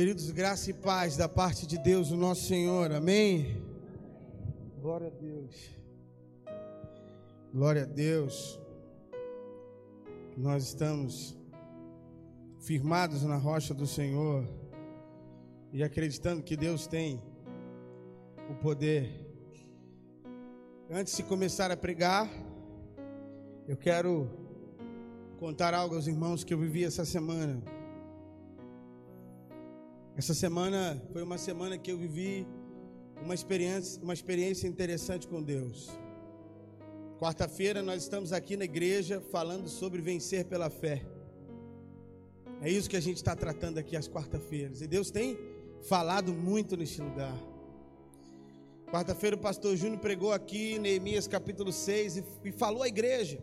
Queridos, graça e paz da parte de Deus, o nosso Senhor, amém? Glória a Deus, glória a Deus. Nós estamos firmados na rocha do Senhor e acreditando que Deus tem o poder. Antes de começar a pregar, eu quero contar algo aos irmãos que eu vivi essa semana. Essa semana foi uma semana que eu vivi uma experiência, uma experiência interessante com Deus. Quarta-feira nós estamos aqui na igreja falando sobre vencer pela fé. É isso que a gente está tratando aqui às quarta-feiras. E Deus tem falado muito neste lugar. Quarta-feira o pastor Júnior pregou aqui, Neemias capítulo 6, e, e falou à igreja.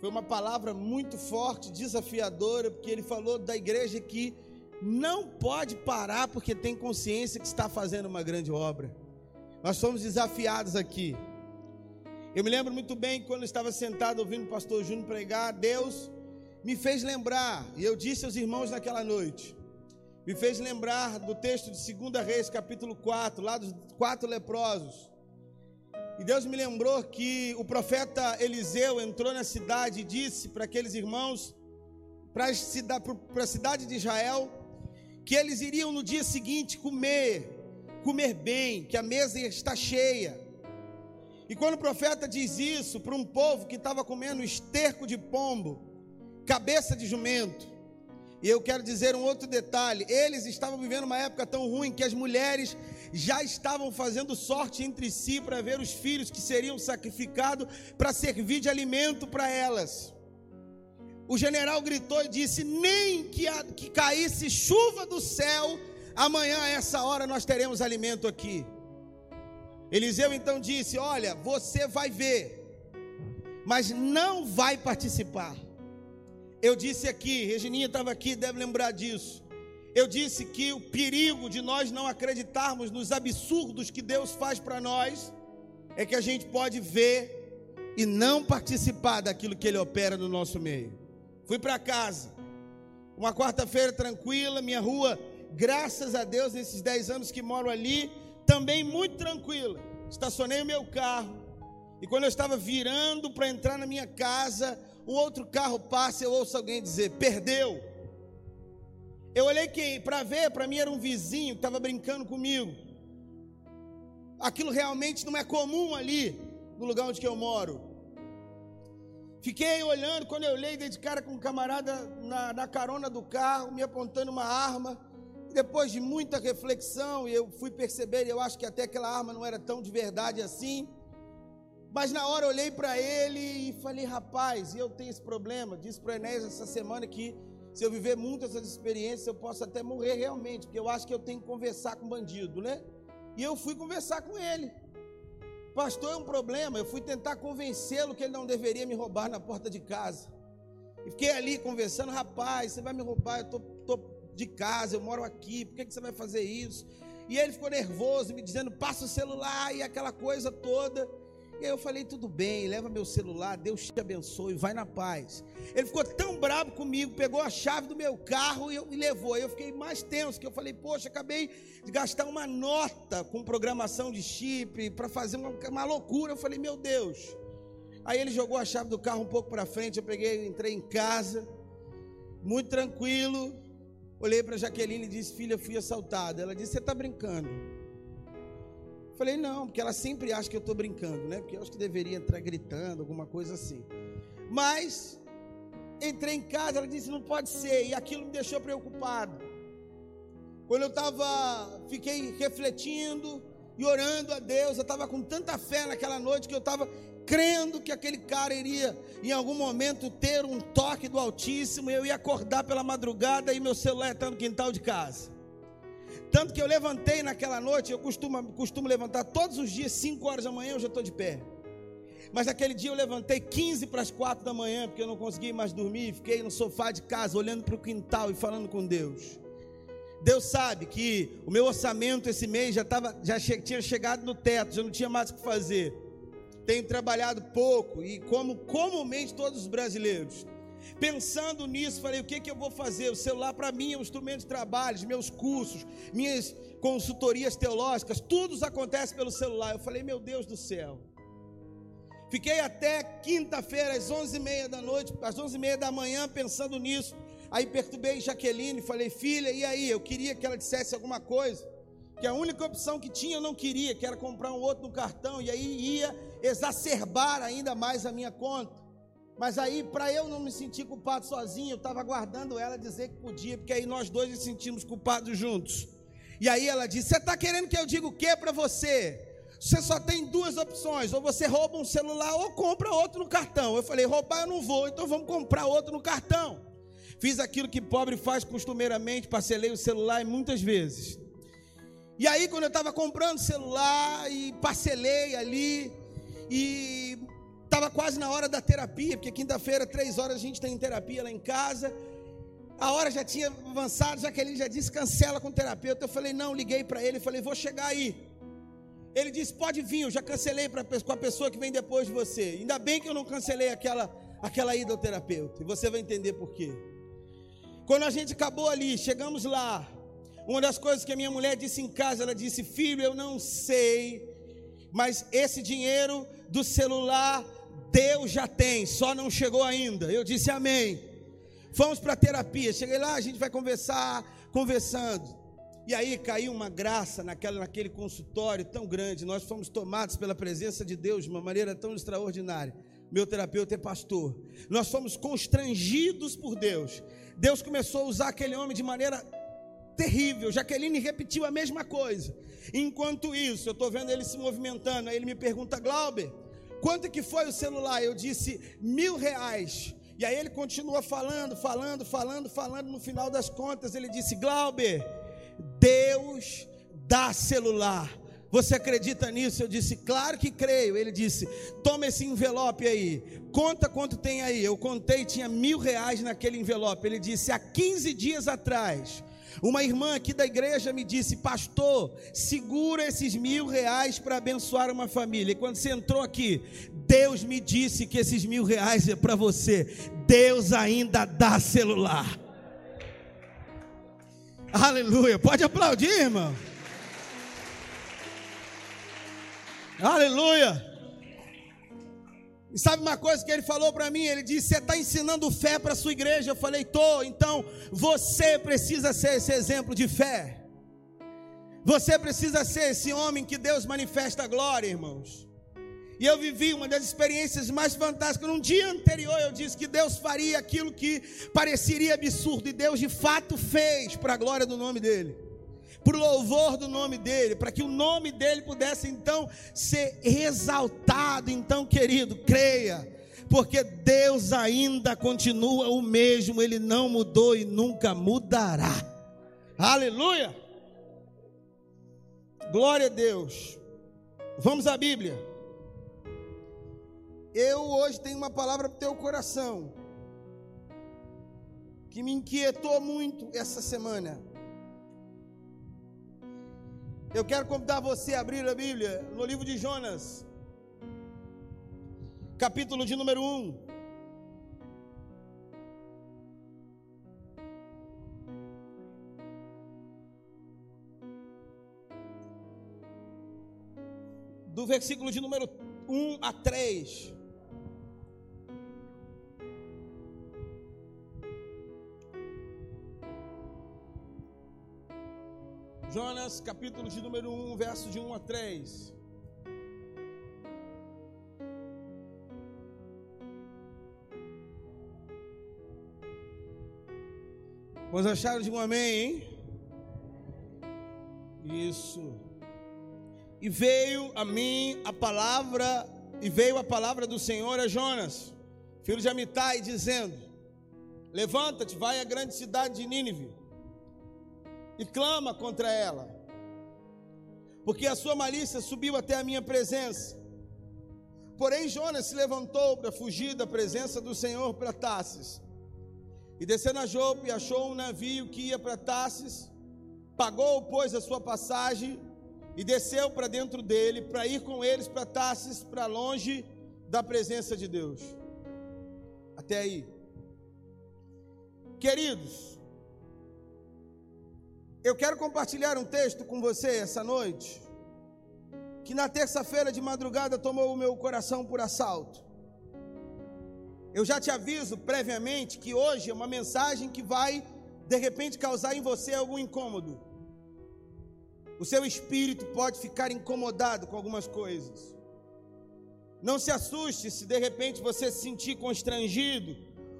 Foi uma palavra muito forte, desafiadora, porque ele falou da igreja que não pode parar porque tem consciência que está fazendo uma grande obra. Nós somos desafiados aqui. Eu me lembro muito bem quando estava sentado ouvindo o pastor Júnior pregar, Deus me fez lembrar, e eu disse aos irmãos naquela noite, me fez lembrar do texto de 2 Reis, capítulo 4, lá dos quatro leprosos. E Deus me lembrou que o profeta Eliseu entrou na cidade e disse para aqueles irmãos, para a cidade de Israel, que eles iriam no dia seguinte comer, comer bem, que a mesa está cheia. E quando o profeta diz isso para um povo que estava comendo esterco de pombo, cabeça de jumento, e eu quero dizer um outro detalhe: eles estavam vivendo uma época tão ruim que as mulheres já estavam fazendo sorte entre si para ver os filhos que seriam sacrificados para servir de alimento para elas. O general gritou e disse: Nem que, a, que caísse chuva do céu, amanhã a essa hora nós teremos alimento aqui. Eliseu então disse: Olha, você vai ver, mas não vai participar. Eu disse aqui, Regininha estava aqui, deve lembrar disso. Eu disse que o perigo de nós não acreditarmos nos absurdos que Deus faz para nós é que a gente pode ver e não participar daquilo que Ele opera no nosso meio. Fui para casa. Uma quarta-feira tranquila, minha rua, graças a Deus, nesses 10 anos que moro ali, também muito tranquila. Estacionei o meu carro. E quando eu estava virando para entrar na minha casa, um outro carro passa e eu ouço alguém dizer: perdeu. Eu olhei para ver, para mim era um vizinho que estava brincando comigo. Aquilo realmente não é comum ali, no lugar onde eu moro. Fiquei olhando, quando eu olhei, dei de cara com um camarada na, na carona do carro, me apontando uma arma. Depois de muita reflexão, eu fui perceber, eu acho que até aquela arma não era tão de verdade assim. Mas na hora eu olhei para ele e falei, rapaz, eu tenho esse problema. Disse para o Enéas essa semana que se eu viver muitas essas experiências, eu posso até morrer realmente, porque eu acho que eu tenho que conversar com bandido, né? E eu fui conversar com ele. Pastor, é um problema. Eu fui tentar convencê-lo que ele não deveria me roubar na porta de casa. E fiquei ali conversando, rapaz, você vai me roubar, eu tô, tô de casa, eu moro aqui, por que, que você vai fazer isso? E ele ficou nervoso, me dizendo, passa o celular e aquela coisa toda. E aí eu falei, tudo bem, leva meu celular, Deus te abençoe, vai na paz. Ele ficou tão bravo comigo, pegou a chave do meu carro e, eu, e levou. Aí eu fiquei mais tenso, que eu falei, poxa, acabei de gastar uma nota com programação de chip para fazer uma, uma loucura. Eu falei, meu Deus. Aí ele jogou a chave do carro um pouco para frente, eu peguei, entrei em casa, muito tranquilo. Olhei para Jaqueline e disse, filha, fui assaltada. Ela disse, você está brincando. Falei, não, porque ela sempre acha que eu estou brincando, né? Porque eu acho que deveria entrar gritando, alguma coisa assim. Mas entrei em casa, ela disse, não pode ser, e aquilo me deixou preocupado. Quando eu estava, fiquei refletindo e orando a Deus, eu estava com tanta fé naquela noite que eu estava crendo que aquele cara iria em algum momento ter um toque do Altíssimo, e eu ia acordar pela madrugada e meu celular está no quintal de casa. Tanto que eu levantei naquela noite, eu costumo, costumo levantar todos os dias, 5 horas da manhã, eu já estou de pé. Mas naquele dia eu levantei 15 para as 4 da manhã, porque eu não consegui mais dormir, fiquei no sofá de casa, olhando para o quintal e falando com Deus. Deus sabe que o meu orçamento esse mês já, tava, já che tinha chegado no teto, já não tinha mais o que fazer. Tenho trabalhado pouco e como comumente todos os brasileiros. Pensando nisso, falei: o que, que eu vou fazer? O celular para mim é um instrumento de trabalho, meus cursos, minhas consultorias teológicas, tudo acontece pelo celular. Eu falei: meu Deus do céu. Fiquei até quinta-feira, às 11h30 da noite, às 11h30 da manhã, pensando nisso. Aí perturbei Jaqueline, falei: filha, e aí? Eu queria que ela dissesse alguma coisa. Que a única opção que tinha eu não queria, que era comprar um outro no cartão, e aí ia exacerbar ainda mais a minha conta. Mas aí, para eu não me sentir culpado sozinho, eu estava aguardando ela dizer que podia, porque aí nós dois nos sentimos culpados juntos. E aí ela disse: Você está querendo que eu diga o que para você? Você só tem duas opções: ou você rouba um celular ou compra outro no cartão. Eu falei: roubar eu não vou, então vamos comprar outro no cartão. Fiz aquilo que pobre faz costumeiramente, parcelei o celular muitas vezes. E aí, quando eu estava comprando celular e parcelei ali, e Estava quase na hora da terapia, porque quinta-feira, três horas, a gente tem terapia lá em casa. A hora já tinha avançado, já que ele já disse cancela com o terapeuta. Eu falei, não, liguei para ele, falei, vou chegar aí. Ele disse, pode vir, eu já cancelei pra, com a pessoa que vem depois de você. Ainda bem que eu não cancelei aquela, aquela ida ao terapeuta. E você vai entender por quê. Quando a gente acabou ali, chegamos lá. Uma das coisas que a minha mulher disse em casa, ela disse, filho, eu não sei, mas esse dinheiro do celular Deus já tem, só não chegou ainda. Eu disse amém. Fomos para a terapia. Cheguei lá, a gente vai conversar, conversando. E aí caiu uma graça naquela, naquele consultório tão grande. Nós fomos tomados pela presença de Deus de uma maneira tão extraordinária. Meu terapeuta é pastor. Nós fomos constrangidos por Deus. Deus começou a usar aquele homem de maneira terrível. Jaqueline repetiu a mesma coisa. Enquanto isso, eu estou vendo ele se movimentando. Aí ele me pergunta, Glauber, Quanto que foi o celular? Eu disse mil reais. E aí ele continua falando, falando, falando, falando. No final das contas, ele disse: Glauber, Deus dá celular. Você acredita nisso? Eu disse, claro que creio. Ele disse, toma esse envelope aí, conta quanto tem aí. Eu contei, tinha mil reais naquele envelope. Ele disse, há 15 dias atrás, uma irmã aqui da igreja me disse, pastor, segura esses mil reais para abençoar uma família. E quando você entrou aqui, Deus me disse que esses mil reais é para você. Deus ainda dá celular. Aleluia. Pode aplaudir, irmão. Aleluia. E sabe uma coisa que ele falou para mim? Ele disse: Você está ensinando fé para a sua igreja? Eu falei: Tô. Então você precisa ser esse exemplo de fé. Você precisa ser esse homem que Deus manifesta a glória, irmãos. E eu vivi uma das experiências mais fantásticas. Num dia anterior, eu disse que Deus faria aquilo que pareceria absurdo, e Deus de fato fez para a glória do nome dEle para o louvor do nome dele, para que o nome dele pudesse então ser exaltado. Então, querido, creia, porque Deus ainda continua o mesmo, ele não mudou e nunca mudará. Aleluia! Glória a Deus. Vamos à Bíblia. Eu hoje tenho uma palavra para o teu coração que me inquietou muito essa semana. Eu quero convidar você a abrir a Bíblia no livro de Jonas, capítulo de número 1. Do versículo de número 1 a 3. Jonas, capítulo de número 1, verso de 1 a 3. Vos acharam de um amém, hein? Isso. E veio a mim a palavra, e veio a palavra do Senhor a Jonas, filho de Amitai, dizendo: Levanta-te, vai à grande cidade de Nínive e clama contra ela, porque a sua malícia subiu até a minha presença. Porém, Jonas se levantou para fugir da presença do Senhor para Tarsis. E descendo a Jope, achou um navio que ia para Tarsis, pagou, pois, a sua passagem e desceu para dentro dele, para ir com eles para Tarsis, para longe da presença de Deus. Até aí. Queridos, eu quero compartilhar um texto com você essa noite, que na terça-feira de madrugada tomou o meu coração por assalto. Eu já te aviso previamente que hoje é uma mensagem que vai, de repente, causar em você algum incômodo. O seu espírito pode ficar incomodado com algumas coisas. Não se assuste se de repente você se sentir constrangido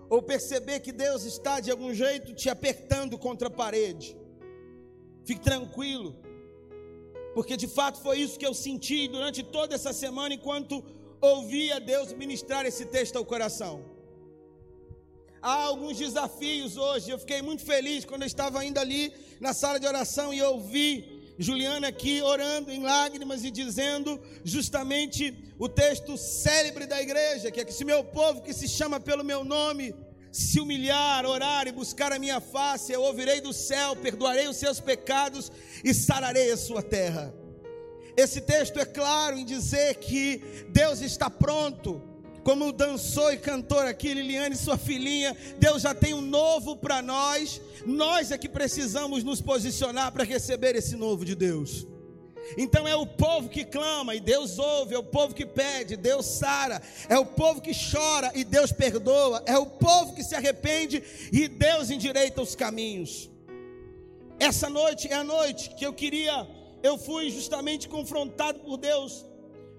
ou perceber que Deus está de algum jeito te apertando contra a parede. Fique tranquilo, porque de fato foi isso que eu senti durante toda essa semana enquanto ouvia Deus ministrar esse texto ao coração. Há alguns desafios hoje. Eu fiquei muito feliz quando eu estava ainda ali na sala de oração e ouvi Juliana aqui orando em lágrimas e dizendo justamente o texto célebre da igreja, que é que se meu povo que se chama pelo meu nome se humilhar, orar e buscar a minha face, eu ouvirei do céu, perdoarei os seus pecados e sararei a sua terra. Esse texto é claro em dizer que Deus está pronto, como dançou e cantou aqui Liliane, sua filhinha, Deus já tem um novo para nós, nós é que precisamos nos posicionar para receber esse novo de Deus. Então é o povo que clama e Deus ouve, é o povo que pede, Deus sara, é o povo que chora e Deus perdoa, é o povo que se arrepende e Deus endireita os caminhos. Essa noite é a noite que eu queria, eu fui justamente confrontado por Deus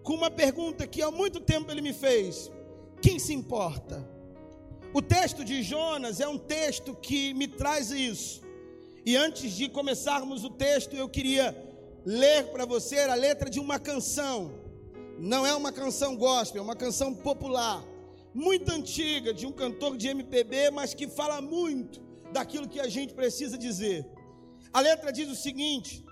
com uma pergunta que há muito tempo ele me fez: quem se importa? O texto de Jonas é um texto que me traz isso. E antes de começarmos o texto, eu queria ler para você a letra de uma canção. Não é uma canção gospel, é uma canção popular, muito antiga, de um cantor de MPB, mas que fala muito daquilo que a gente precisa dizer. A letra diz o seguinte: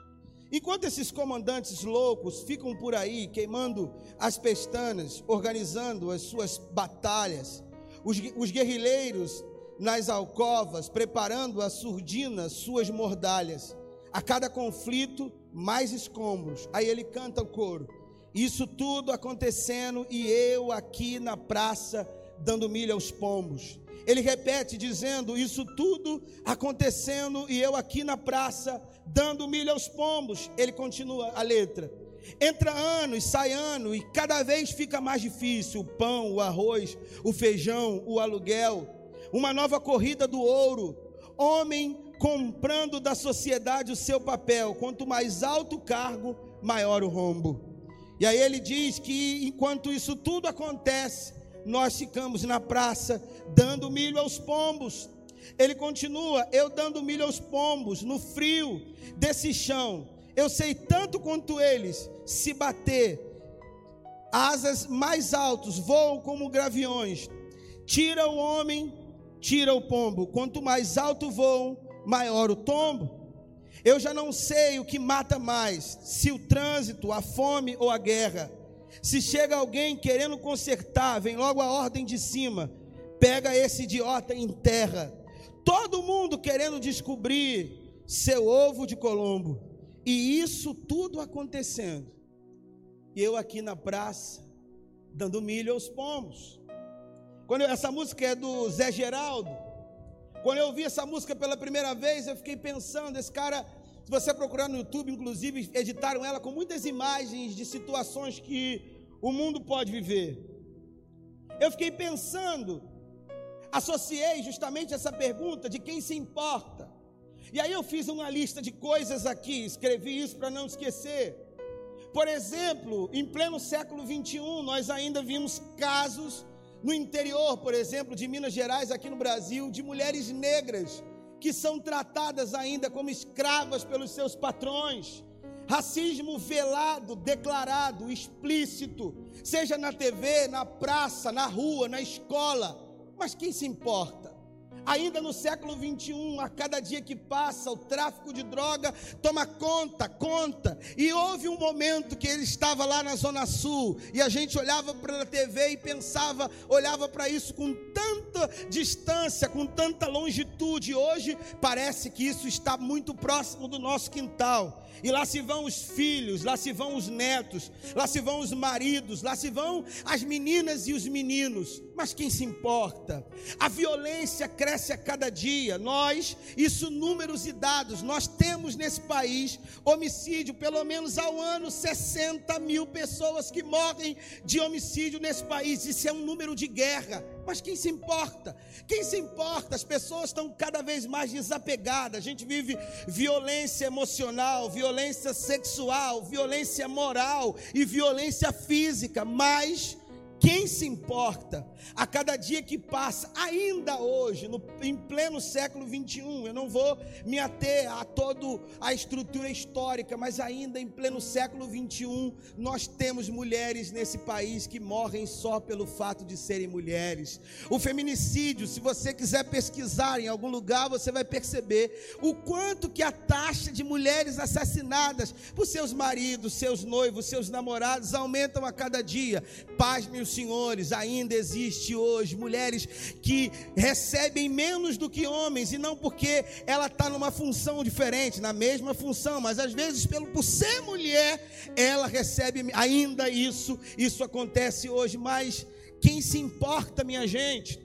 enquanto esses comandantes loucos ficam por aí queimando as pestanas, organizando as suas batalhas, os, os guerrilheiros nas alcovas, preparando a surdina suas mordalhas, a cada conflito mais escombros. Aí ele canta o coro. Isso tudo acontecendo e eu aqui na praça dando milho aos pombos. Ele repete dizendo: Isso tudo acontecendo e eu aqui na praça dando milho aos pombos. Ele continua a letra. Entra ano e sai ano e cada vez fica mais difícil o pão, o arroz, o feijão, o aluguel. Uma nova corrida do ouro. Homem comprando da sociedade o seu papel. Quanto mais alto o cargo, maior o rombo. E aí ele diz que enquanto isso tudo acontece, nós ficamos na praça dando milho aos pombos. Ele continua, eu dando milho aos pombos no frio desse chão. Eu sei tanto quanto eles se bater, asas mais altos voam como graviões. Tira o homem, tira o pombo. Quanto mais alto voam, maior o tombo. Eu já não sei o que mata mais, se o trânsito, a fome ou a guerra. Se chega alguém querendo consertar, vem logo a ordem de cima, pega esse idiota em terra. Todo mundo querendo descobrir seu ovo de Colombo. E isso tudo acontecendo. E eu aqui na praça, dando milho aos pombos. Quando essa música é do Zé Geraldo. Quando eu ouvi essa música pela primeira vez, eu fiquei pensando, esse cara, se você procurar no YouTube, inclusive, editaram ela com muitas imagens de situações que o mundo pode viver. Eu fiquei pensando, associei justamente essa pergunta de quem se importa. E aí eu fiz uma lista de coisas aqui, escrevi isso para não esquecer. Por exemplo, em pleno século 21, nós ainda vimos casos no interior, por exemplo, de Minas Gerais, aqui no Brasil, de mulheres negras que são tratadas ainda como escravas pelos seus patrões. Racismo velado, declarado, explícito, seja na TV, na praça, na rua, na escola. Mas quem se importa? Ainda no século 21, a cada dia que passa, o tráfico de droga toma conta, conta. E houve um momento que ele estava lá na Zona Sul, e a gente olhava para a TV e pensava, olhava para isso com tanta distância, com tanta longitude. Hoje parece que isso está muito próximo do nosso quintal. E lá se vão os filhos, lá se vão os netos, lá se vão os maridos, lá se vão as meninas e os meninos. Mas quem se importa? A violência cresce a cada dia. Nós, isso números e dados, nós temos nesse país homicídio, pelo menos ao ano, 60 mil pessoas que morrem de homicídio nesse país. Isso é um número de guerra. Mas quem se importa? Quem se importa? As pessoas estão cada vez mais desapegadas. A gente vive violência emocional, violência sexual, violência moral e violência física. Mas quem se importa a cada dia que passa, ainda hoje, no, em pleno século 21, eu não vou me ater a toda a estrutura histórica, mas ainda em pleno século 21, nós temos mulheres nesse país que morrem só pelo fato de serem mulheres. O feminicídio, se você quiser pesquisar em algum lugar, você vai perceber o quanto que a taxa de mulheres assassinadas por seus maridos, seus noivos, seus namorados aumentam a cada dia. Paz, meus senhores, ainda existe hoje mulheres que recebem menos do que homens, e não porque ela está numa função diferente, na mesma função, mas às vezes, pelo, por ser mulher, ela recebe ainda isso. Isso acontece hoje, mas quem se importa, minha gente?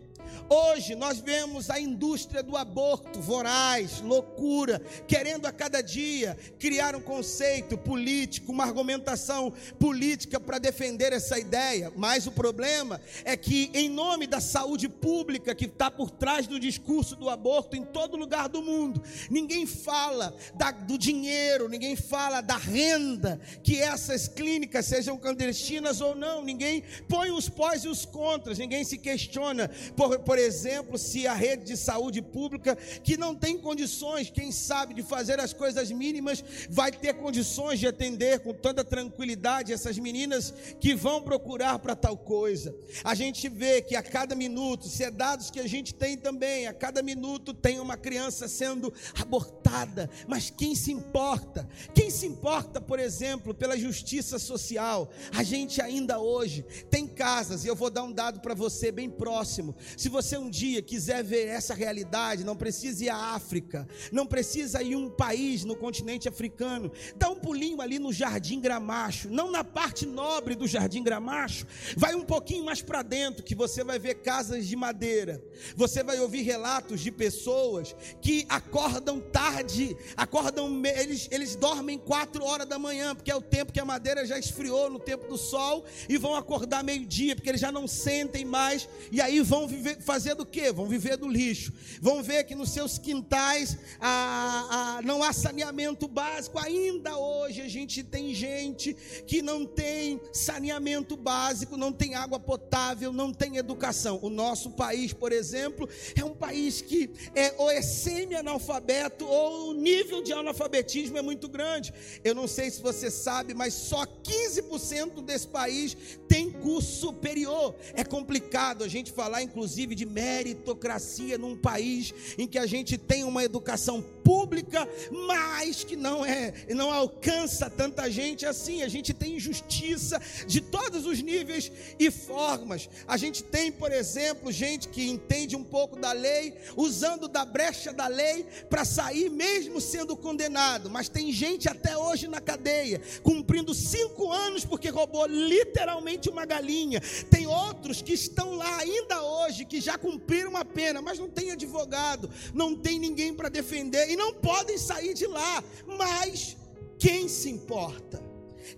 Hoje nós vemos a indústria do aborto voraz, loucura, querendo a cada dia criar um conceito político, uma argumentação política para defender essa ideia. Mas o problema é que, em nome da saúde pública que está por trás do discurso do aborto em todo lugar do mundo, ninguém fala da, do dinheiro, ninguém fala da renda que essas clínicas sejam clandestinas ou não, ninguém põe os pós e os contras, ninguém se questiona por, por exemplo, se a rede de saúde pública, que não tem condições, quem sabe, de fazer as coisas mínimas, vai ter condições de atender com toda tranquilidade essas meninas que vão procurar para tal coisa. A gente vê que a cada minuto, se é dados que a gente tem também, a cada minuto tem uma criança sendo abortada, mas quem se importa? Quem se importa, por exemplo, pela justiça social? A gente ainda hoje tem casas, e eu vou dar um dado para você bem próximo. Se você você um dia quiser ver essa realidade, não precisa ir à África, não precisa ir a um país no continente africano, dá um pulinho ali no Jardim Gramacho, não na parte nobre do Jardim Gramacho, vai um pouquinho mais para dentro que você vai ver casas de madeira. Você vai ouvir relatos de pessoas que acordam tarde, acordam eles eles dormem quatro horas da manhã, porque é o tempo que a madeira já esfriou no tempo do sol e vão acordar meio-dia, porque eles já não sentem mais e aí vão viver, fazer fazer do quê? Vão viver do lixo. Vão ver que nos seus quintais ah, ah, não há saneamento básico. Ainda hoje a gente tem gente que não tem saneamento básico, não tem água potável, não tem educação. O nosso país, por exemplo, é um país que é ou é semi-analfabeto ou o nível de analfabetismo é muito grande. Eu não sei se você sabe, mas só 15% desse país tem curso superior. É complicado a gente falar, inclusive, de meritocracia num país em que a gente tem uma educação pública, mas que não é, não alcança tanta gente assim. A gente tem injustiça de todos os níveis e formas. A gente tem, por exemplo, gente que entende um pouco da lei, usando da brecha da lei para sair mesmo sendo condenado. Mas tem gente até hoje na cadeia, cumprindo cinco anos porque roubou literalmente uma galinha. Tem outros que estão lá ainda hoje que já cumpriram uma pena, mas não tem advogado, não tem ninguém para defender e não podem sair de lá. Mas quem se importa?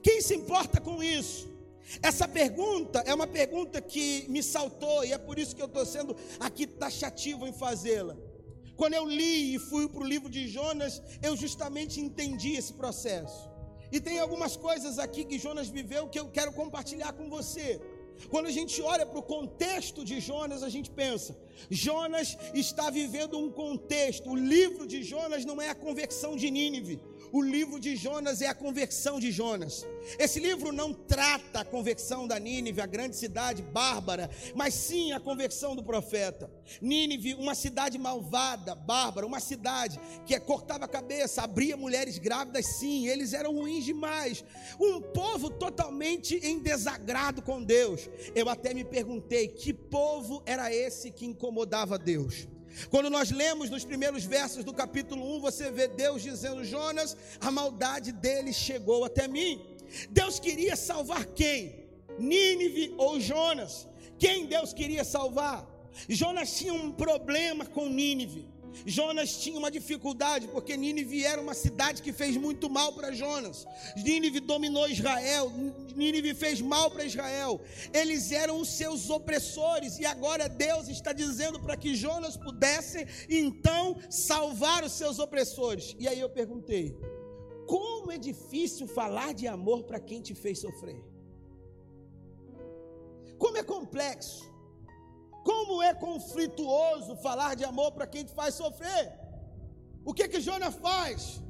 Quem se importa com isso? Essa pergunta é uma pergunta que me saltou e é por isso que eu estou sendo aqui taxativo em fazê-la. Quando eu li e fui para o livro de Jonas, eu justamente entendi esse processo. E tem algumas coisas aqui que Jonas viveu que eu quero compartilhar com você. Quando a gente olha para o contexto de Jonas, a gente pensa: Jonas está vivendo um contexto. O livro de Jonas não é a conversão de Nínive. O livro de Jonas é a conversão de Jonas. Esse livro não trata a conversão da Nínive, a grande cidade bárbara, mas sim a conversão do profeta. Nínive, uma cidade malvada, bárbara, uma cidade que cortava a cabeça, abria mulheres grávidas, sim, eles eram ruins demais. Um povo totalmente em desagrado com Deus. Eu até me perguntei que povo era esse que incomodava Deus. Quando nós lemos nos primeiros versos do capítulo 1, você vê Deus dizendo: Jonas, a maldade dele chegou até mim. Deus queria salvar quem? Nínive ou Jonas? Quem Deus queria salvar? Jonas tinha um problema com Nínive. Jonas tinha uma dificuldade, porque Nínive era uma cidade que fez muito mal para Jonas. Nínive dominou Israel, Nínive fez mal para Israel. Eles eram os seus opressores, e agora Deus está dizendo para que Jonas pudesse então salvar os seus opressores. E aí eu perguntei: como é difícil falar de amor para quem te fez sofrer? Como é complexo? Como é conflituoso falar de amor para quem te faz sofrer? O que que Jonas faz?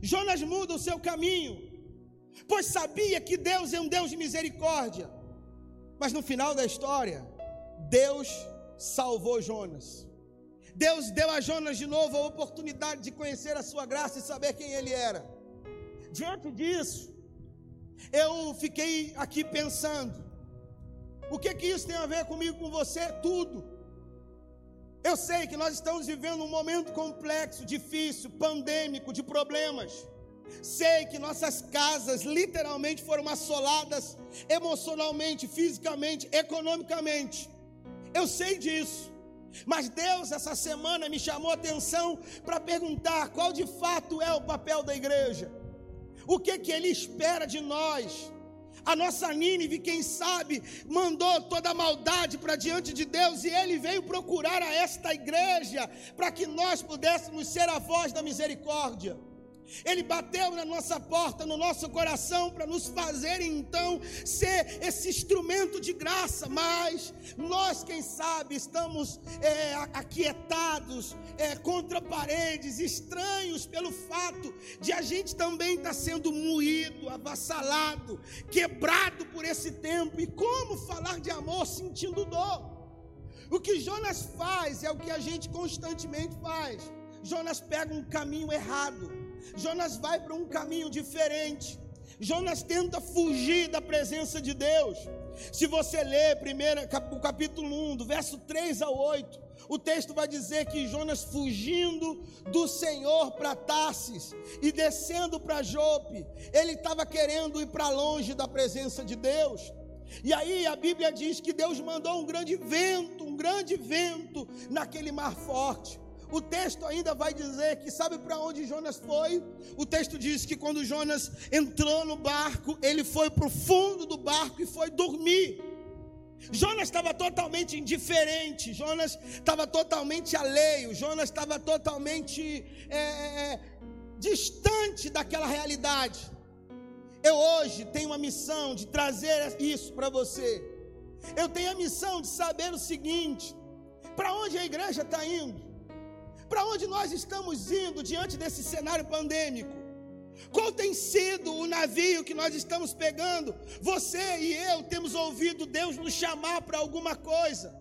Jonas muda o seu caminho, pois sabia que Deus é um Deus de misericórdia. Mas no final da história, Deus salvou Jonas. Deus deu a Jonas de novo a oportunidade de conhecer a sua graça e saber quem ele era. Diante disso, eu fiquei aqui pensando: o que que isso tem a ver comigo, com você? Tudo. Eu sei que nós estamos vivendo um momento complexo, difícil, pandêmico, de problemas. Sei que nossas casas literalmente foram assoladas emocionalmente, fisicamente, economicamente. Eu sei disso. Mas Deus, essa semana, me chamou a atenção para perguntar qual de fato é o papel da igreja. O que, que Ele espera de nós? A nossa Nínive, quem sabe, mandou toda a maldade para diante de Deus e ele veio procurar a esta igreja para que nós pudéssemos ser a voz da misericórdia. Ele bateu na nossa porta, no nosso coração, para nos fazer então ser esse instrumento de graça. Mas nós, quem sabe, estamos é, aquietados é, contra paredes, estranhos pelo fato de a gente também estar tá sendo moído, avassalado, quebrado por esse tempo. E como falar de amor sentindo dor? O que Jonas faz é o que a gente constantemente faz. Jonas pega um caminho errado Jonas vai para um caminho diferente. Jonas tenta fugir da presença de Deus. Se você ler primeiro, o capítulo 1, do verso 3 ao 8, o texto vai dizer que Jonas fugindo do Senhor para Tarsis e descendo para Jope, ele estava querendo ir para longe da presença de Deus. E aí a Bíblia diz que Deus mandou um grande vento, um grande vento naquele mar forte. O texto ainda vai dizer que sabe para onde Jonas foi? O texto diz que quando Jonas entrou no barco, ele foi para o fundo do barco e foi dormir. Jonas estava totalmente indiferente, Jonas estava totalmente alheio, Jonas estava totalmente é, é, é, distante daquela realidade. Eu hoje tenho uma missão de trazer isso para você. Eu tenho a missão de saber o seguinte: para onde a igreja está indo? Para onde nós estamos indo diante desse cenário pandêmico? Qual tem sido o navio que nós estamos pegando? Você e eu temos ouvido Deus nos chamar para alguma coisa.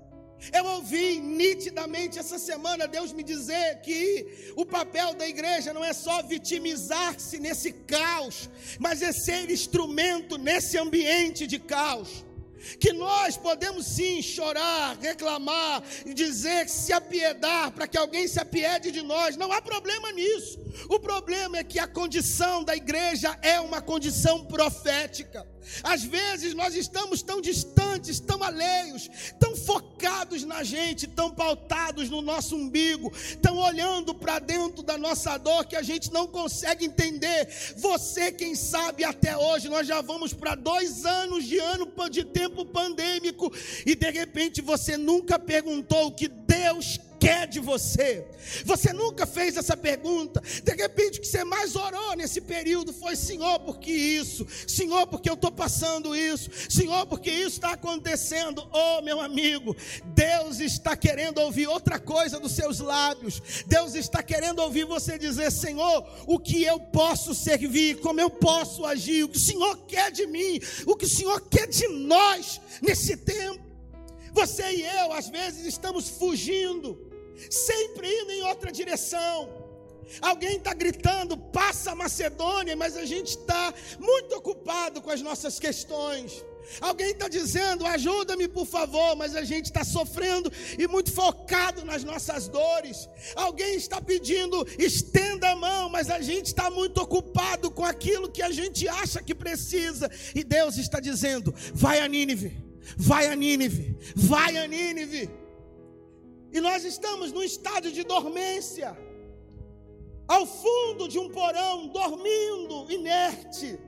Eu ouvi nitidamente essa semana Deus me dizer que o papel da igreja não é só vitimizar-se nesse caos, mas é ser instrumento nesse ambiente de caos que nós podemos sim chorar, reclamar dizer se apiedar para que alguém se apiede de nós, não há problema nisso. O problema é que a condição da igreja é uma condição profética. Às vezes nós estamos tão distantes, tão alheios, tão focados na gente, tão pautados no nosso umbigo, tão olhando para dentro da nossa dor que a gente não consegue entender. Você, quem sabe, até hoje, nós já vamos para dois anos de ano de tempo pandêmico e de repente você nunca perguntou o que Deus quer de você? Você nunca fez essa pergunta. De repente, o que você mais orou nesse período foi: Senhor, por que isso? Senhor, porque eu estou passando isso? Senhor, porque isso está acontecendo? Oh, meu amigo, Deus está querendo ouvir outra coisa dos seus lábios. Deus está querendo ouvir você dizer: Senhor, o que eu posso servir? Como eu posso agir? O que o Senhor quer de mim? O que o Senhor quer de nós nesse tempo? Você e eu, às vezes, estamos fugindo sempre indo em outra direção. Alguém está gritando, passa a Macedônia, mas a gente está muito ocupado com as nossas questões. Alguém está dizendo, ajuda-me por favor, mas a gente está sofrendo e muito focado nas nossas dores. Alguém está pedindo, estenda a mão, mas a gente está muito ocupado com aquilo que a gente acha que precisa. E Deus está dizendo: vai a Nínive, vai a Nínive, vai a Nínive. E nós estamos num estádio de dormência, ao fundo de um porão, dormindo, inerte,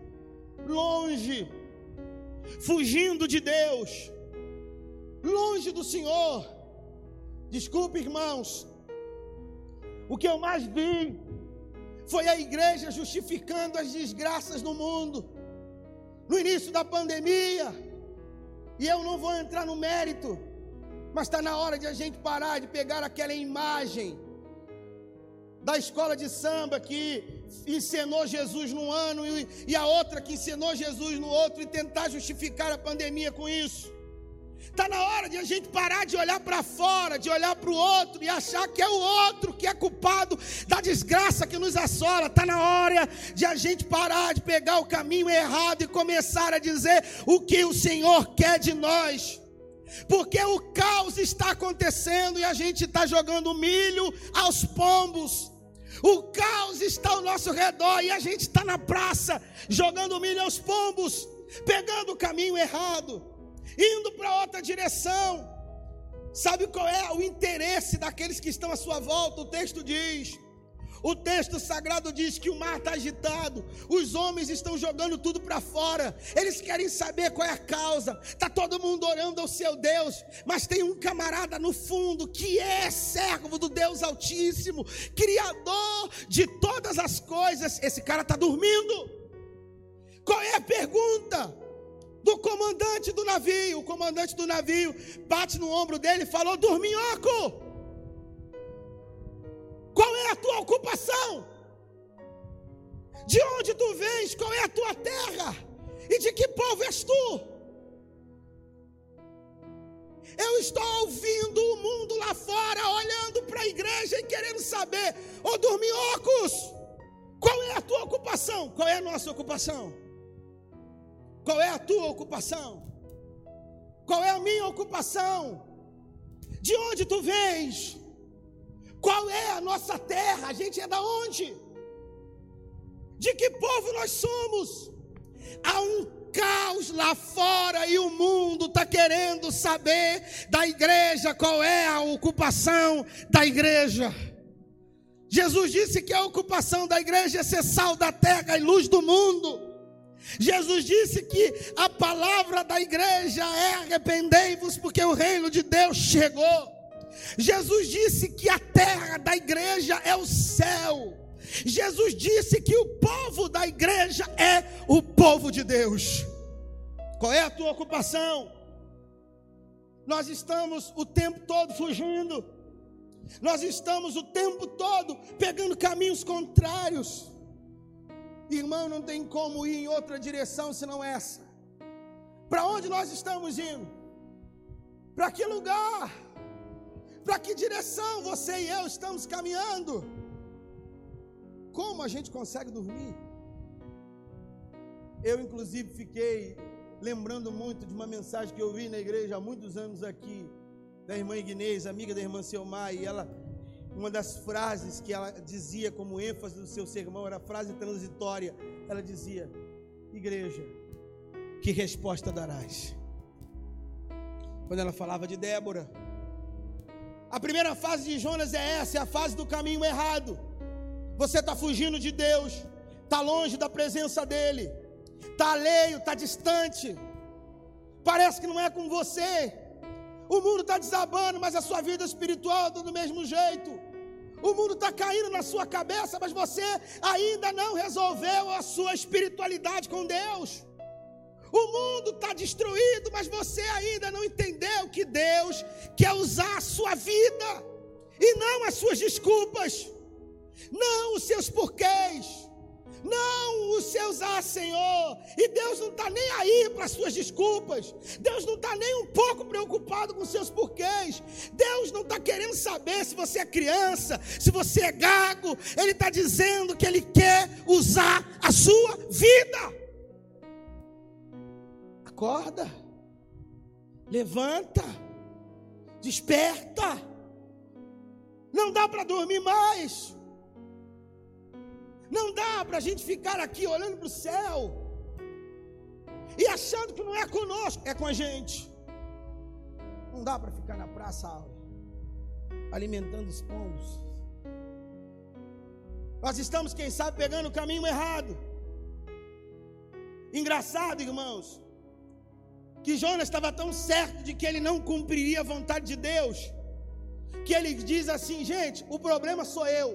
longe, fugindo de Deus, longe do Senhor. Desculpe, irmãos, o que eu mais vi foi a igreja justificando as desgraças no mundo, no início da pandemia, e eu não vou entrar no mérito, mas está na hora de a gente parar de pegar aquela imagem da escola de samba que encenou Jesus num ano e, e a outra que encenou Jesus no outro e tentar justificar a pandemia com isso. Está na hora de a gente parar de olhar para fora, de olhar para o outro e achar que é o outro que é culpado da desgraça que nos assola. Está na hora de a gente parar de pegar o caminho errado e começar a dizer o que o Senhor quer de nós. Porque o caos está acontecendo e a gente está jogando milho aos pombos. O caos está ao nosso redor e a gente está na praça jogando milho aos pombos, pegando o caminho errado indo para outra direção. Sabe qual é o interesse daqueles que estão à sua volta? O texto diz. O texto sagrado diz que o mar está agitado, os homens estão jogando tudo para fora, eles querem saber qual é a causa. Está todo mundo orando ao seu Deus, mas tem um camarada no fundo que é servo do Deus Altíssimo, Criador de todas as coisas. Esse cara está dormindo. Qual é a pergunta? do comandante do navio. O comandante do navio bate no ombro dele e falou: Dorminhoco, qual é a tua ocupação? De onde tu vens? Qual é a tua terra? E de que povo és tu? Eu estou ouvindo o mundo lá fora, olhando para a igreja e querendo saber, ô oh, dorminhocos, qual é a tua ocupação? Qual é a nossa ocupação? Qual é a tua ocupação? Qual é a minha ocupação? De onde tu vens? Qual é a nossa terra? A gente é da onde? De que povo nós somos? Há um caos lá fora e o mundo está querendo saber da igreja qual é a ocupação da igreja. Jesus disse que a ocupação da igreja é ser sal da terra e luz do mundo. Jesus disse que a palavra da igreja é arrependei-vos, porque o reino de Deus chegou. Jesus disse que a terra da igreja é o céu. Jesus disse que o povo da igreja é o povo de Deus. Qual é a tua ocupação? Nós estamos o tempo todo fugindo. Nós estamos o tempo todo pegando caminhos contrários. Irmão, não tem como ir em outra direção senão essa. Para onde nós estamos indo? Para que lugar? Para que direção você e eu estamos caminhando? Como a gente consegue dormir? Eu, inclusive, fiquei lembrando muito de uma mensagem que eu vi na igreja há muitos anos aqui, da irmã Ignez, amiga da irmã Selmar, e ela uma das frases que ela dizia como ênfase do seu sermão era a frase transitória. Ela dizia: Igreja, que resposta darás? Quando ela falava de Débora. A primeira fase de Jonas é essa, é a fase do caminho errado. Você está fugindo de Deus, está longe da presença dEle, está alheio, está distante, parece que não é com você. O mundo está desabando, mas a sua vida espiritual está do mesmo jeito. O mundo está caindo na sua cabeça, mas você ainda não resolveu a sua espiritualidade com Deus. O mundo está destruído, mas você ainda não entendeu que Deus quer usar a sua vida e não as suas desculpas, não os seus porquês não os seus ah, Senhor. E Deus não está nem aí para suas desculpas. Deus não está nem um pouco preocupado com seus porquês. Deus não está querendo saber se você é criança, se você é gago. Ele está dizendo que Ele quer usar a sua vida. Acorda, levanta, desperta. Não dá para dormir mais. Não dá para a gente ficar aqui olhando para o céu e achando que não é conosco, é com a gente. Não dá para ficar na praça alimentando os pombos. Nós estamos, quem sabe, pegando o caminho errado. Engraçado, irmãos, que Jonas estava tão certo de que ele não cumpriria a vontade de Deus, que ele diz assim: gente, o problema sou eu.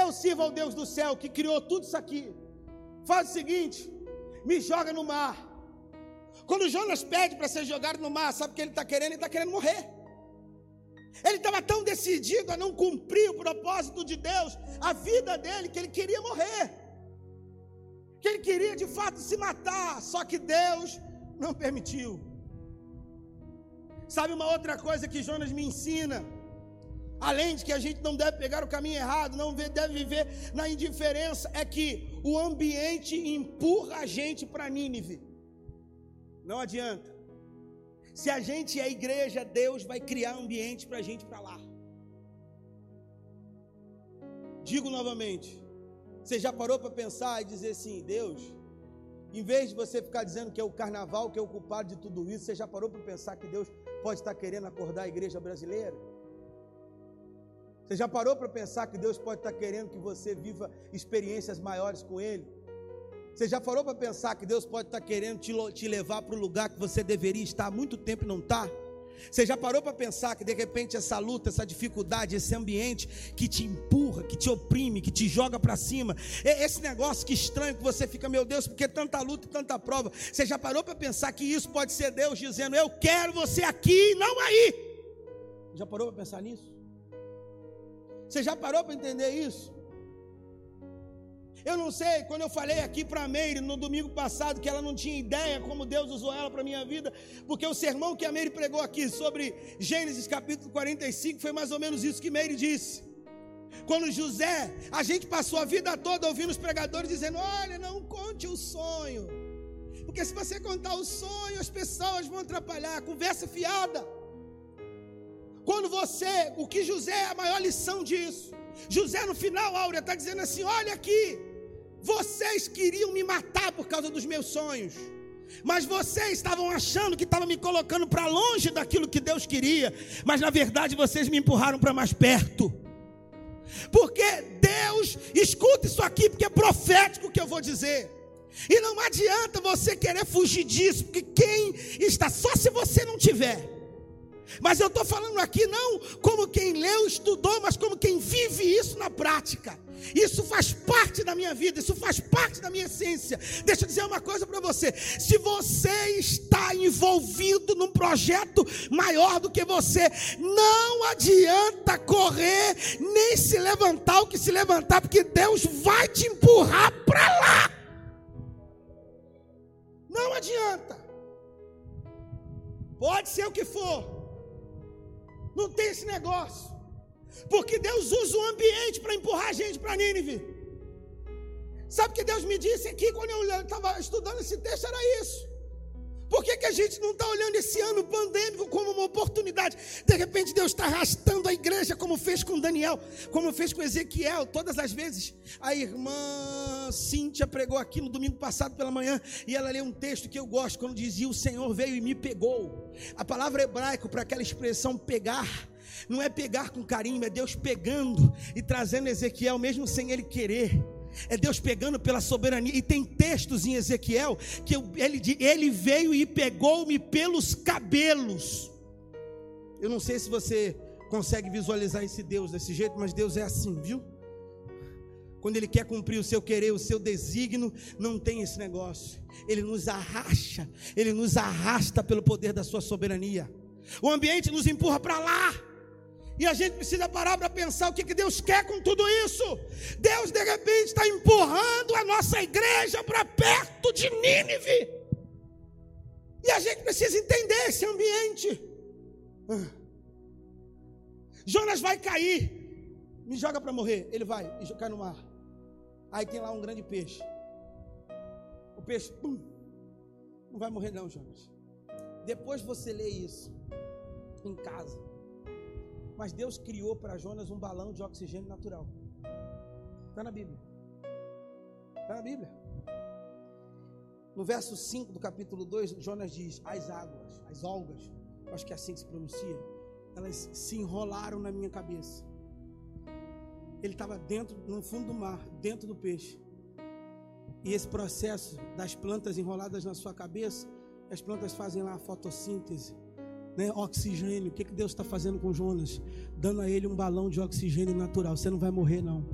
Eu sirvo ao Deus do céu que criou tudo isso aqui. Faz o seguinte: me joga no mar. Quando Jonas pede para ser jogado no mar, sabe o que ele está querendo? Ele está querendo morrer. Ele estava tão decidido a não cumprir o propósito de Deus, a vida dele, que ele queria morrer. Que ele queria de fato se matar, só que Deus não permitiu. Sabe uma outra coisa que Jonas me ensina? Além de que a gente não deve pegar o caminho errado, não deve viver na indiferença, é que o ambiente empurra a gente para Nínive. Não adianta. Se a gente é igreja, Deus vai criar ambiente para a gente para lá. Digo novamente, você já parou para pensar e dizer assim, Deus, em vez de você ficar dizendo que é o carnaval que é o culpado de tudo isso, você já parou para pensar que Deus pode estar querendo acordar a igreja brasileira? Você já parou para pensar que Deus pode estar querendo que você viva experiências maiores com Ele? Você já parou para pensar que Deus pode estar querendo te, te levar para o lugar que você deveria estar há muito tempo e não está? Você já parou para pensar que de repente essa luta, essa dificuldade, esse ambiente que te empurra, que te oprime, que te joga para cima, esse negócio que estranho que você fica, meu Deus, porque tanta luta e tanta prova. Você já parou para pensar que isso pode ser Deus dizendo: Eu quero você aqui, não aí. Já parou para pensar nisso? Você já parou para entender isso? Eu não sei, quando eu falei aqui para a Meire no domingo passado que ela não tinha ideia como Deus usou ela para minha vida, porque o sermão que a Meire pregou aqui sobre Gênesis capítulo 45 foi mais ou menos isso que Meire disse. Quando José, a gente passou a vida toda ouvindo os pregadores dizendo: Olha, não conte o sonho, porque se você contar o sonho, as pessoas vão atrapalhar, conversa fiada. Quando você, o que José é a maior lição disso. José no final, Áurea, está dizendo assim: olha aqui, vocês queriam me matar por causa dos meus sonhos. Mas vocês estavam achando que estavam me colocando para longe daquilo que Deus queria. Mas na verdade vocês me empurraram para mais perto. Porque Deus, escuta isso aqui, porque é profético o que eu vou dizer. E não adianta você querer fugir disso, porque quem está, só se você não tiver. Mas eu estou falando aqui não como quem leu, estudou, mas como quem vive isso na prática. Isso faz parte da minha vida, isso faz parte da minha essência. Deixa eu dizer uma coisa para você: se você está envolvido num projeto maior do que você, não adianta correr nem se levantar o que se levantar, porque Deus vai te empurrar para lá. Não adianta. Pode ser o que for. Não tem esse negócio. Porque Deus usa o ambiente para empurrar a gente para Nínive. Sabe o que Deus me disse aqui quando eu estava estudando esse texto? Era isso. Por que, que a gente não está olhando esse ano pandêmico como uma oportunidade? De repente Deus está arrastando a igreja, como fez com Daniel, como fez com Ezequiel, todas as vezes. A irmã Cíntia pregou aqui no domingo passado pela manhã, e ela leu um texto que eu gosto, quando dizia: O Senhor veio e me pegou. A palavra hebraico para aquela expressão pegar, não é pegar com carinho, é Deus pegando e trazendo Ezequiel, mesmo sem ele querer. É Deus pegando pela soberania. E tem textos em Ezequiel que ele, ele veio e pegou-me pelos cabelos. Eu não sei se você consegue visualizar esse Deus desse jeito, mas Deus é assim, viu? Quando Ele quer cumprir o seu querer, o seu desígnio, não tem esse negócio. Ele nos arracha, Ele nos arrasta pelo poder da Sua soberania. O ambiente nos empurra para lá. E a gente precisa parar para pensar o que, que Deus quer com tudo isso. Deus, de repente, está empurrando a nossa igreja para perto de Nínive. E a gente precisa entender esse ambiente. Ah. Jonas vai cair. Me joga para morrer. Ele vai e cai no mar. Aí tem lá um grande peixe. O peixe, pum, não vai morrer, não, Jonas. Depois você lê isso em casa. Mas Deus criou para Jonas um balão de oxigênio natural. Está na Bíblia. Está na Bíblia. No verso 5 do capítulo 2, Jonas diz: As águas, as algas, acho que é assim que se pronuncia, elas se enrolaram na minha cabeça. Ele estava dentro, no fundo do mar, dentro do peixe. E esse processo das plantas enroladas na sua cabeça, as plantas fazem lá a fotossíntese, né? oxigênio. O que, que Deus está fazendo com Jonas? Dando a ele um balão de oxigênio natural. Você não vai morrer, não.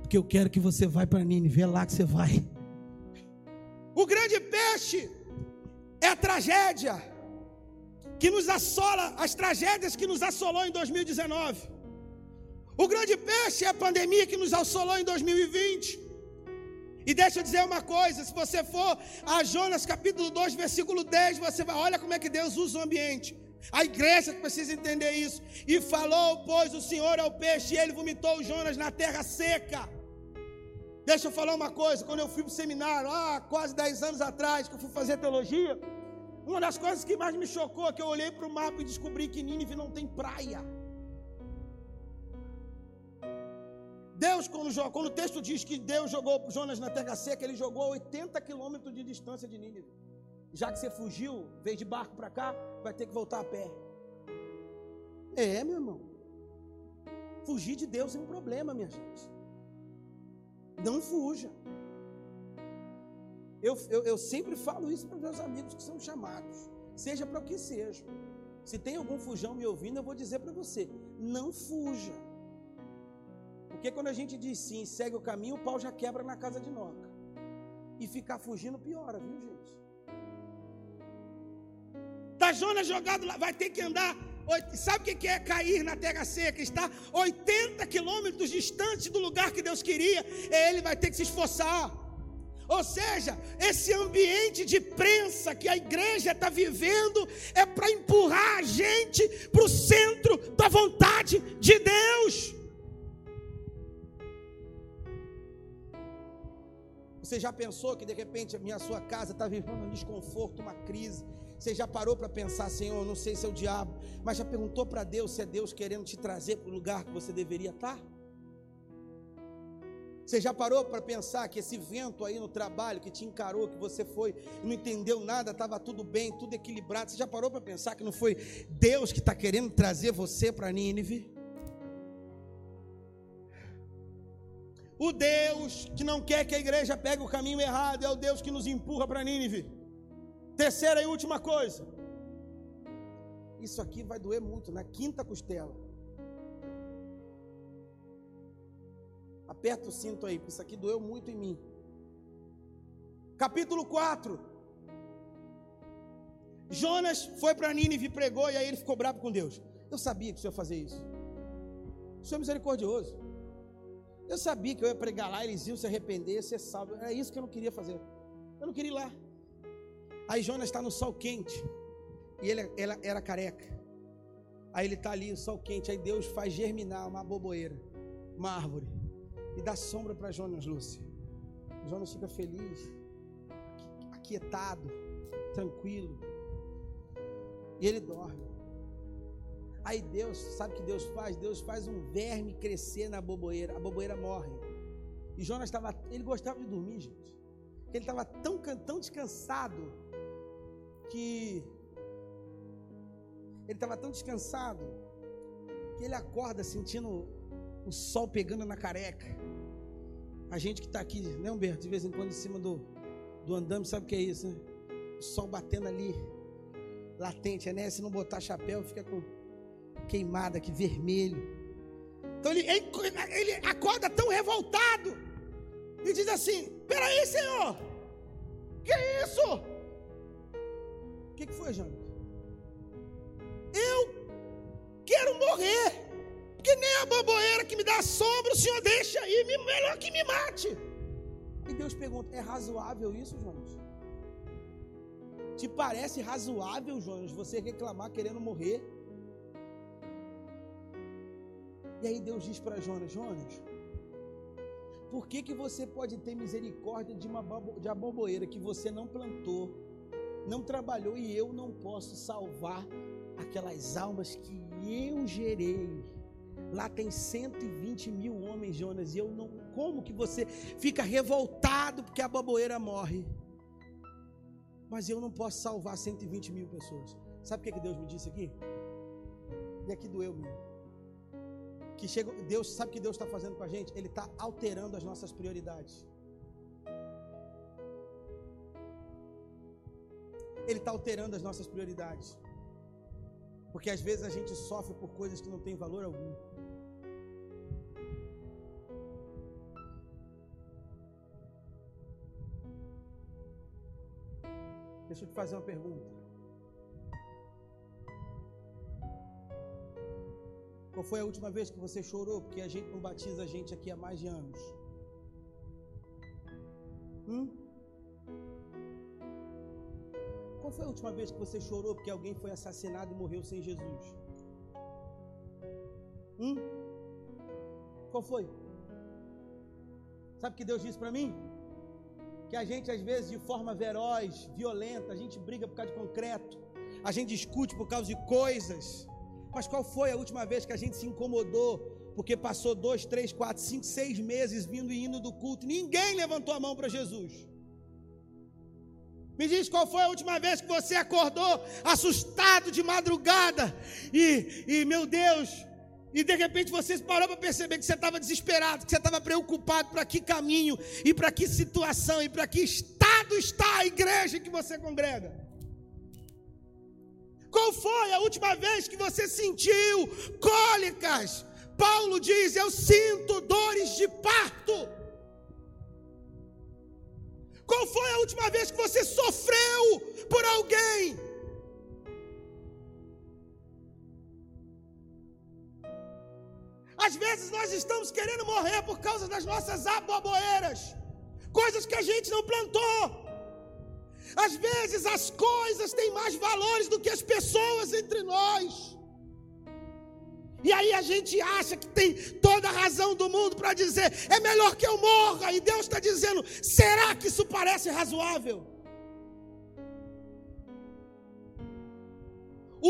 Porque eu quero que você vá para Nínive. É lá que você vai. O grande peixe é a tragédia que nos assola, as tragédias que nos assolou em 2019. O grande peixe é a pandemia que nos assolou em 2020. E deixa eu dizer uma coisa: se você for a Jonas capítulo 2, versículo 10, você vai, olha como é que Deus usa o ambiente. A igreja precisa entender isso. E falou, pois, o Senhor ao peixe, e ele vomitou Jonas na terra seca. Deixa eu falar uma coisa: quando eu fui para o seminário, há quase 10 anos atrás, que eu fui fazer teologia, uma das coisas que mais me chocou é que eu olhei para o mapa e descobri que Nínive não tem praia. Deus, quando, quando, o texto diz que Deus jogou Jonas na terra seca, ele jogou a 80 quilômetros de distância de Nínive. Já que você fugiu, veio de barco para cá, vai ter que voltar a pé. É, meu irmão. Fugir de Deus é um problema, minha gente. Não fuja. Eu, eu, eu sempre falo isso para os meus amigos que são chamados, seja para o que seja. Se tem algum fujão me ouvindo, eu vou dizer para você: não fuja. Porque quando a gente diz sim, segue o caminho, o pau já quebra na casa de Noca. E ficar fugindo piora, viu, gente? Tá Jonas jogado lá, vai ter que andar. Sabe o que é cair na terra seca? Está 80 quilômetros distante do lugar que Deus queria. Ele vai ter que se esforçar. Ou seja, esse ambiente de prensa que a igreja está vivendo é para empurrar a gente para o centro da vontade de Deus. Você já pensou que de repente a minha sua casa está vivendo um desconforto, uma crise? Você já parou para pensar, Senhor, não sei se é o diabo, mas já perguntou para Deus se é Deus querendo te trazer para o lugar que você deveria estar? Você já parou para pensar que esse vento aí no trabalho que te encarou, que você foi, não entendeu nada, estava tudo bem, tudo equilibrado? Você já parou para pensar que não foi Deus que está querendo trazer você para Nínive? O Deus que não quer que a igreja pegue o caminho errado é o Deus que nos empurra para Nínive. Terceira e última coisa. Isso aqui vai doer muito na quinta costela. Aperta o cinto aí, isso aqui doeu muito em mim. Capítulo 4. Jonas foi para Nínive e pregou, e aí ele ficou bravo com Deus. Eu sabia que o senhor ia fazer isso. O senhor é misericordioso. Eu sabia que eu ia pregar lá, eles iam se arrepender, ser salvo. Era isso que eu não queria fazer. Eu não queria ir lá. Aí Jonas está no sol quente. E ele, ele era careca. Aí ele está ali, o sol quente. Aí Deus faz germinar uma boboeira, uma árvore. E dá sombra para Jonas, Lúcia. Jonas fica feliz, aquietado, tranquilo. E ele dorme. Aí Deus, sabe o que Deus faz? Deus faz um verme crescer na boboeira, a boboeira morre. E Jonas estava, ele gostava de dormir, gente. Ele estava tão, tão descansado que ele estava tão descansado que ele acorda sentindo o sol pegando na careca. A gente que está aqui, né, Humberto, de vez em quando em cima do, do andame, sabe o que é isso, né? O sol batendo ali, latente, né? Se não botar chapéu, fica com queimada aqui, vermelho. Então ele, ele acorda tão revoltado e diz assim: Peraí, Senhor, que é isso? O que, que foi, Jânio? Eu quero morrer. Que nem a boboeira que me dá sombra, o Senhor deixa aí, melhor que me mate. E Deus pergunta: é razoável isso, Jonas? Te parece razoável, Jonas, você reclamar querendo morrer? E aí Deus diz para Jonas: Jonas, por que, que você pode ter misericórdia de uma, de que você não plantou, não trabalhou e eu não posso salvar aquelas almas que eu gerei? Lá tem 120 mil homens, Jonas, e eu não. Como que você fica revoltado porque a baboeira morre? Mas eu não posso salvar 120 mil pessoas. Sabe o que, que Deus me disse aqui? E aqui doeu mesmo. Que chega, Deus sabe o que Deus está fazendo com a gente? Ele está alterando as nossas prioridades. Ele está alterando as nossas prioridades. Porque às vezes a gente sofre por coisas que não têm valor algum. Deixa eu te fazer uma pergunta. Qual foi a última vez que você chorou? Porque a gente não batiza a gente aqui há mais de anos. Hum? Qual foi a última vez que você chorou porque alguém foi assassinado e morreu sem Jesus? Hum? Qual foi? Sabe o que Deus disse para mim? Que a gente, às vezes, de forma veroz, violenta, a gente briga por causa de concreto, a gente discute por causa de coisas. Mas qual foi a última vez que a gente se incomodou? Porque passou dois, três, quatro, cinco, seis meses vindo e indo do culto, ninguém levantou a mão para Jesus. Me diz qual foi a última vez que você acordou assustado de madrugada e, e meu Deus, e de repente você parou para perceber que você estava desesperado, que você estava preocupado para que caminho e para que situação e para que estado está a igreja que você congrega. Qual foi a última vez que você sentiu cólicas? Paulo diz: Eu sinto dores de parto. Qual foi a última vez que você sofreu por alguém? Às vezes nós estamos querendo morrer por causa das nossas aboboeiras, coisas que a gente não plantou. Às vezes as coisas têm mais valores do que as pessoas entre nós. E aí a gente acha que tem toda a razão do mundo para dizer: é melhor que eu morra. E Deus está dizendo: será que isso parece razoável?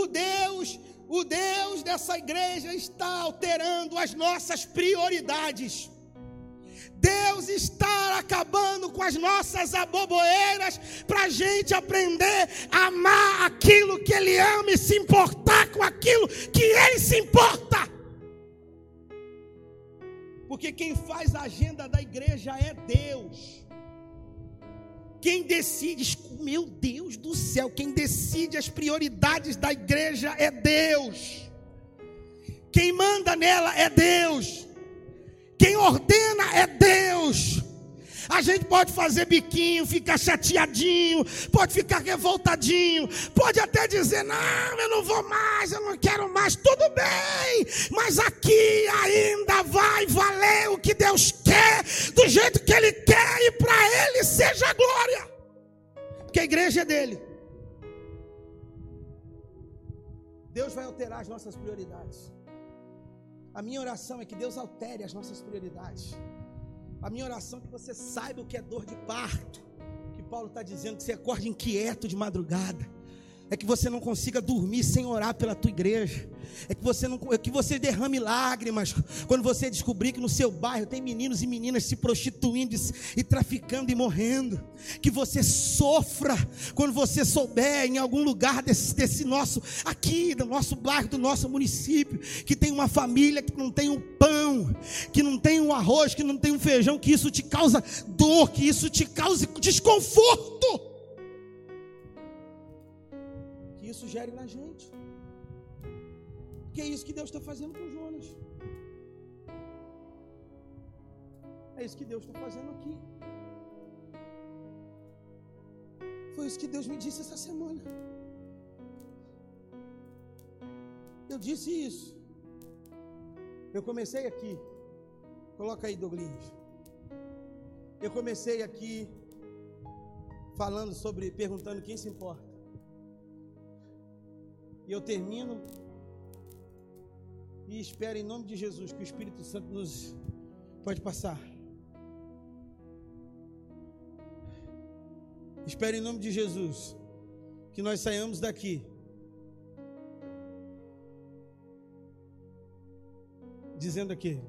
O Deus o Deus dessa igreja está alterando as nossas prioridades. Deus está acabando com as nossas aboboeiras para a gente aprender a amar aquilo que Ele ama e se importar com aquilo que Ele se importa. Porque quem faz a agenda da igreja é Deus. Quem decide, meu Deus do céu, quem decide as prioridades da igreja é Deus. Quem manda nela é Deus. Quem ordena é Deus. A gente pode fazer biquinho, ficar chateadinho, pode ficar revoltadinho, pode até dizer: não, eu não vou mais, eu não quero mais, tudo bem, mas aqui ainda vai valer o que Deus quer, do jeito que Ele quer, e para Ele seja glória, porque a igreja é dele. Deus vai alterar as nossas prioridades. A minha oração é que Deus altere as nossas prioridades. A minha oração é que você saiba o que é dor de parto. Que Paulo está dizendo que você acorde inquieto de madrugada é que você não consiga dormir sem orar pela tua igreja, é que você não, é que você derrame lágrimas quando você descobrir que no seu bairro tem meninos e meninas se prostituindo e traficando e morrendo, que você sofra quando você souber em algum lugar desse, desse nosso aqui do nosso bairro, do nosso município, que tem uma família que não tem um pão, que não tem um arroz, que não tem um feijão, que isso te causa dor, que isso te cause desconforto isso gere na gente. Porque é isso que Deus está fazendo com Jonas. É isso que Deus está fazendo aqui. Foi isso que Deus me disse essa semana. Eu disse isso. Eu comecei aqui. Coloca aí, Douglas. Eu comecei aqui falando sobre, perguntando quem se importa. E eu termino e espero em nome de Jesus que o Espírito Santo nos pode passar. Espero em nome de Jesus que nós saiamos daqui dizendo aqui: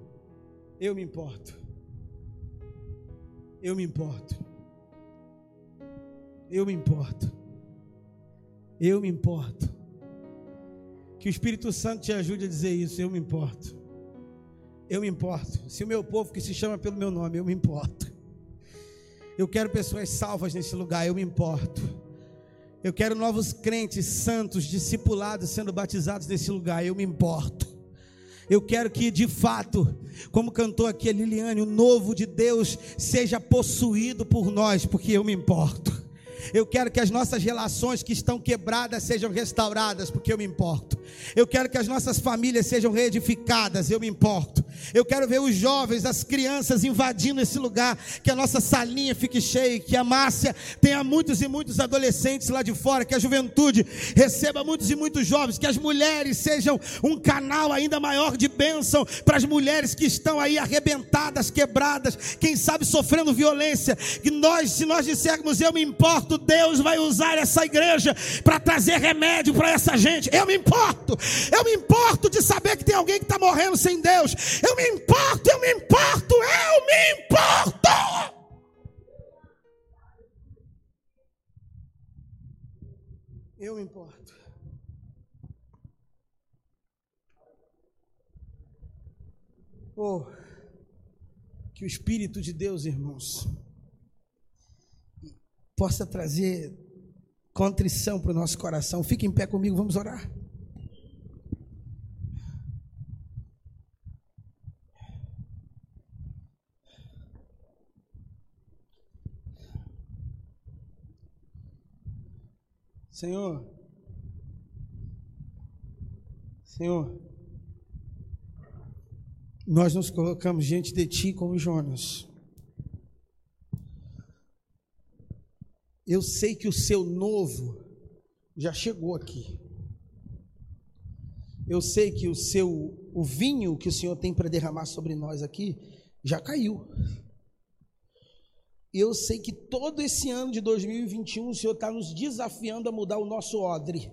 eu me importo. Eu me importo. Eu me importo. Eu me importo. Que o Espírito Santo te ajude a dizer isso. Eu me importo. Eu me importo. Se o meu povo que se chama pelo meu nome, eu me importo. Eu quero pessoas salvas nesse lugar, eu me importo. Eu quero novos crentes santos, discipulados, sendo batizados nesse lugar, eu me importo. Eu quero que de fato, como cantou aqui a Liliane, o novo de Deus seja possuído por nós, porque eu me importo. Eu quero que as nossas relações que estão quebradas sejam restauradas, porque eu me importo. Eu quero que as nossas famílias sejam reedificadas, eu me importo. Eu quero ver os jovens, as crianças invadindo esse lugar, que a nossa salinha fique cheia, que a Márcia tenha muitos e muitos adolescentes lá de fora, que a juventude receba muitos e muitos jovens, que as mulheres sejam um canal ainda maior de bênção para as mulheres que estão aí arrebentadas, quebradas, quem sabe sofrendo violência. Que nós, se nós dissermos eu me importo, Deus vai usar essa igreja para trazer remédio para essa gente. Eu me importo, eu me importo de saber que tem alguém que está morrendo sem Deus. Eu me importo, eu me importo, eu me importo. Eu me importo. Oh, que o Espírito de Deus, irmãos, possa trazer contrição para o nosso coração. Fique em pé comigo, vamos orar. Senhor, Senhor, nós nos colocamos diante de Ti como Jonas. Eu sei que o seu novo já chegou aqui. Eu sei que o seu o vinho que o Senhor tem para derramar sobre nós aqui já caiu eu sei que todo esse ano de 2021 o Senhor está nos desafiando a mudar o nosso odre.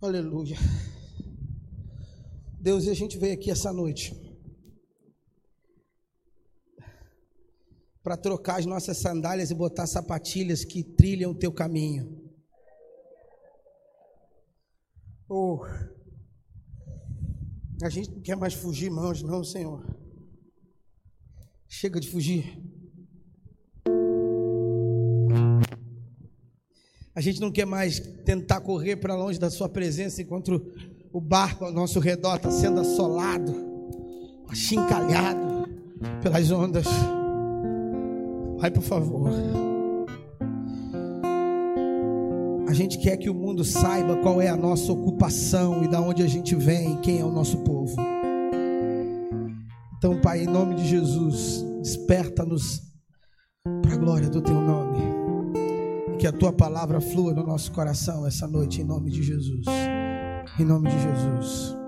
Aleluia. Deus, e a gente veio aqui essa noite para trocar as nossas sandálias e botar sapatilhas que trilham o teu caminho. Oh, a gente não quer mais fugir mãos, não, Senhor. Chega de fugir. A gente não quer mais tentar correr para longe da Sua presença enquanto o barco ao nosso redor está sendo assolado, achincalhado pelas ondas. Vai, por favor. A gente quer que o mundo saiba qual é a nossa ocupação e da onde a gente vem, quem é o nosso povo. Então, Pai, em nome de Jesus, desperta-nos para a glória do Teu nome. E que a Tua palavra flua no nosso coração essa noite, em nome de Jesus. Em nome de Jesus.